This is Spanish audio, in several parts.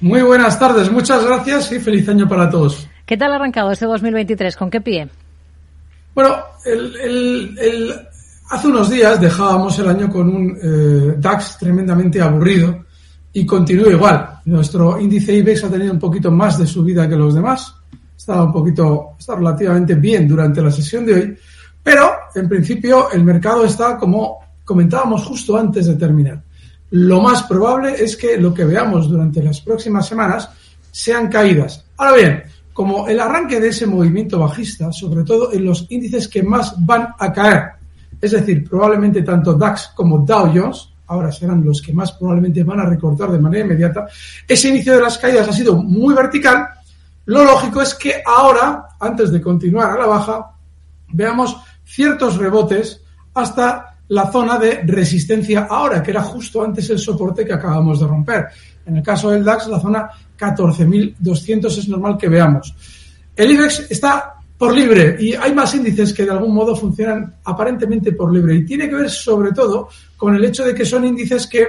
Muy buenas tardes, muchas gracias y feliz año para todos. ¿Qué tal ha arrancado este 2023? ¿Con qué pie? Bueno, hace unos días dejábamos el año con un eh, DAX tremendamente aburrido y continúa igual. Nuestro índice IBEX ha tenido un poquito más de subida que los demás. Estaba un poquito, está relativamente bien durante la sesión de hoy, pero en principio el mercado está como comentábamos justo antes de terminar. Lo más probable es que lo que veamos durante las próximas semanas sean caídas. Ahora bien, como el arranque de ese movimiento bajista, sobre todo en los índices que más van a caer, es decir, probablemente tanto DAX como Dow Jones, ahora serán los que más probablemente van a recortar de manera inmediata, ese inicio de las caídas ha sido muy vertical, lo lógico es que ahora, antes de continuar a la baja, veamos ciertos rebotes hasta la zona de resistencia ahora, que era justo antes el soporte que acabamos de romper. En el caso del DAX, la zona 14.200 es normal que veamos. El IBEX está por libre y hay más índices que de algún modo funcionan aparentemente por libre y tiene que ver sobre todo con el hecho de que son índices que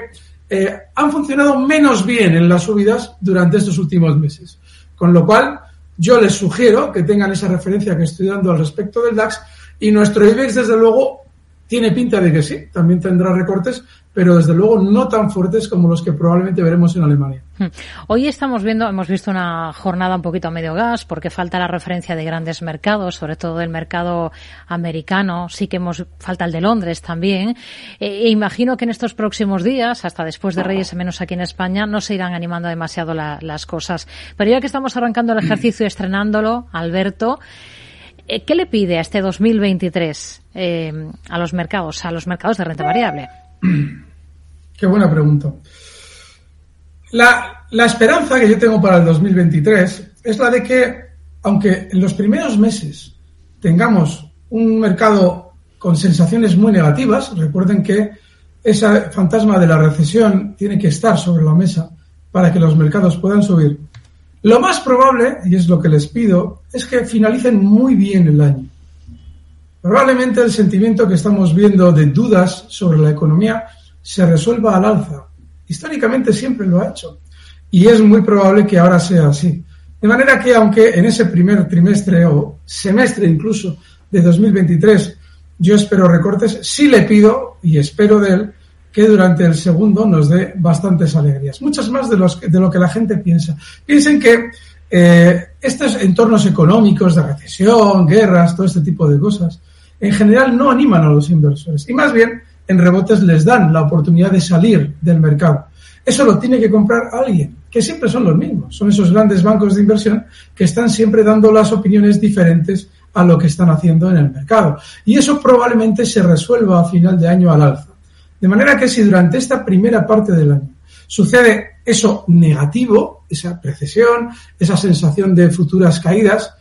eh, han funcionado menos bien en las subidas durante estos últimos meses. Con lo cual, yo les sugiero que tengan esa referencia que estoy dando al respecto del DAX y nuestro IBEX, desde luego, tiene pinta de que sí, también tendrá recortes, pero desde luego no tan fuertes como los que probablemente veremos en Alemania. Hmm. Hoy estamos viendo, hemos visto una jornada un poquito a medio gas porque falta la referencia de grandes mercados, sobre todo del mercado americano, sí que hemos falta el de Londres también. E, e imagino que en estos próximos días, hasta después de Reyes, menos aquí en España, no se irán animando demasiado las cosas. Pero ya que estamos arrancando el ejercicio y estrenándolo, Alberto, eh, ¿Qué le pide a este 2023 eh, a los mercados, a los mercados de renta variable? Qué buena pregunta. La, la, esperanza que yo tengo para el 2023 es la de que, aunque en los primeros meses tengamos un mercado con sensaciones muy negativas, recuerden que ese fantasma de la recesión tiene que estar sobre la mesa para que los mercados puedan subir. Lo más probable, y es lo que les pido, es que finalicen muy bien el año. Probablemente el sentimiento que estamos viendo de dudas sobre la economía se resuelva al alza. Históricamente siempre lo ha hecho. Y es muy probable que ahora sea así. De manera que aunque en ese primer trimestre o semestre incluso de 2023 yo espero recortes, sí le pido y espero de él que durante el segundo nos dé bastantes alegrías, muchas más de, los, de lo que la gente piensa. Piensen que eh, estos entornos económicos de recesión, guerras, todo este tipo de cosas, en general no animan a los inversores y más bien en rebotes les dan la oportunidad de salir del mercado. Eso lo tiene que comprar alguien, que siempre son los mismos, son esos grandes bancos de inversión que están siempre dando las opiniones diferentes a lo que están haciendo en el mercado. Y eso probablemente se resuelva a final de año al alza. De manera que si durante esta primera parte del año sucede eso negativo, esa precesión, esa sensación de futuras caídas,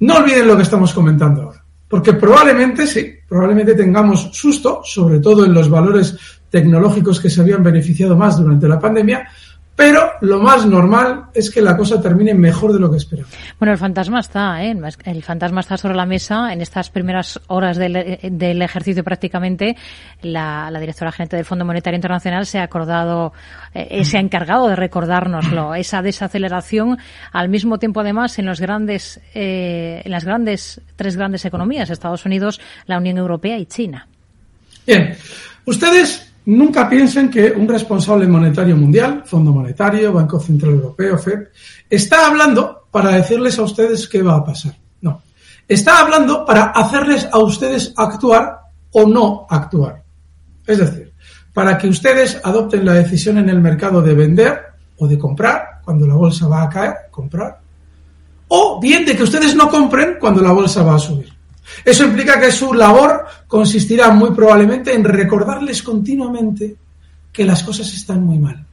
no olviden lo que estamos comentando ahora. Porque probablemente sí, probablemente tengamos susto, sobre todo en los valores tecnológicos que se habían beneficiado más durante la pandemia, pero lo más normal es que la cosa termine mejor de lo que esperamos. Bueno, el fantasma está, ¿eh? El fantasma está sobre la mesa. En estas primeras horas del, ejercicio prácticamente, la, directora gerente del Fondo Monetario Internacional se ha acordado, eh, se ha encargado de recordárnoslo, esa desaceleración al mismo tiempo además en los grandes, eh, en las grandes, tres grandes economías, Estados Unidos, la Unión Europea y China. Bien. Ustedes Nunca piensen que un responsable monetario mundial, Fondo Monetario, Banco Central Europeo, FED, está hablando para decirles a ustedes qué va a pasar. No. Está hablando para hacerles a ustedes actuar o no actuar. Es decir, para que ustedes adopten la decisión en el mercado de vender o de comprar cuando la bolsa va a caer, comprar. O bien de que ustedes no compren cuando la bolsa va a subir. Eso implica que su labor consistirá muy probablemente en recordarles continuamente que las cosas están muy mal,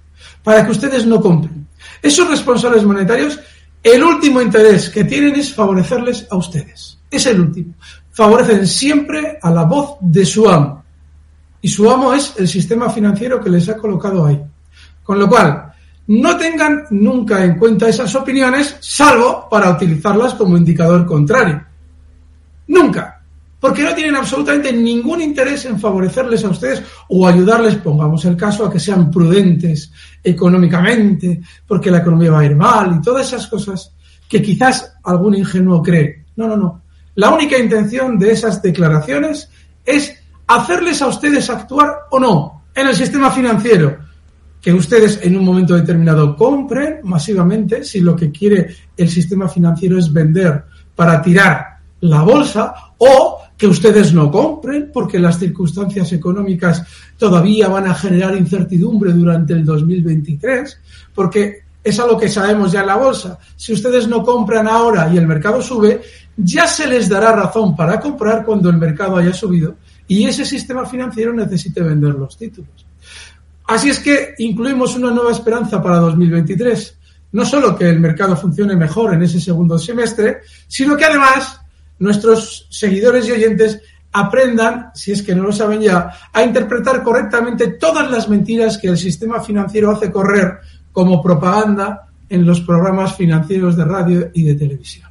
para que ustedes no compren. Esos responsables monetarios, el último interés que tienen es favorecerles a ustedes. Es el último. Favorecen siempre a la voz de su amo. Y su amo es el sistema financiero que les ha colocado ahí. Con lo cual, no tengan nunca en cuenta esas opiniones, salvo para utilizarlas como indicador contrario. Nunca. porque no tienen absolutamente ningún interés en favorecerles a ustedes o ayudarles, pongamos el caso, a que sean prudentes económicamente, porque la economía va a ir mal y todas esas cosas que quizás algún ingenuo cree. No, no, no. La única intención de esas declaraciones es hacerles a ustedes actuar o no en el sistema financiero. Que ustedes en un momento determinado compren masivamente si lo que quiere el sistema financiero es vender para tirar la bolsa o que ustedes no compren porque las circunstancias económicas todavía van a generar incertidumbre durante el 2023, porque es algo que sabemos ya en la bolsa. Si ustedes no compran ahora y el mercado sube, ya se les dará razón para comprar cuando el mercado haya subido y ese sistema financiero necesite vender los títulos. Así es que incluimos una nueva esperanza para 2023. No solo que el mercado funcione mejor en ese segundo semestre, sino que además nuestros seguidores y oyentes aprendan, si es que no lo saben ya, a interpretar correctamente todas las mentiras que el sistema financiero hace correr como propaganda en los programas financieros de radio y de televisión.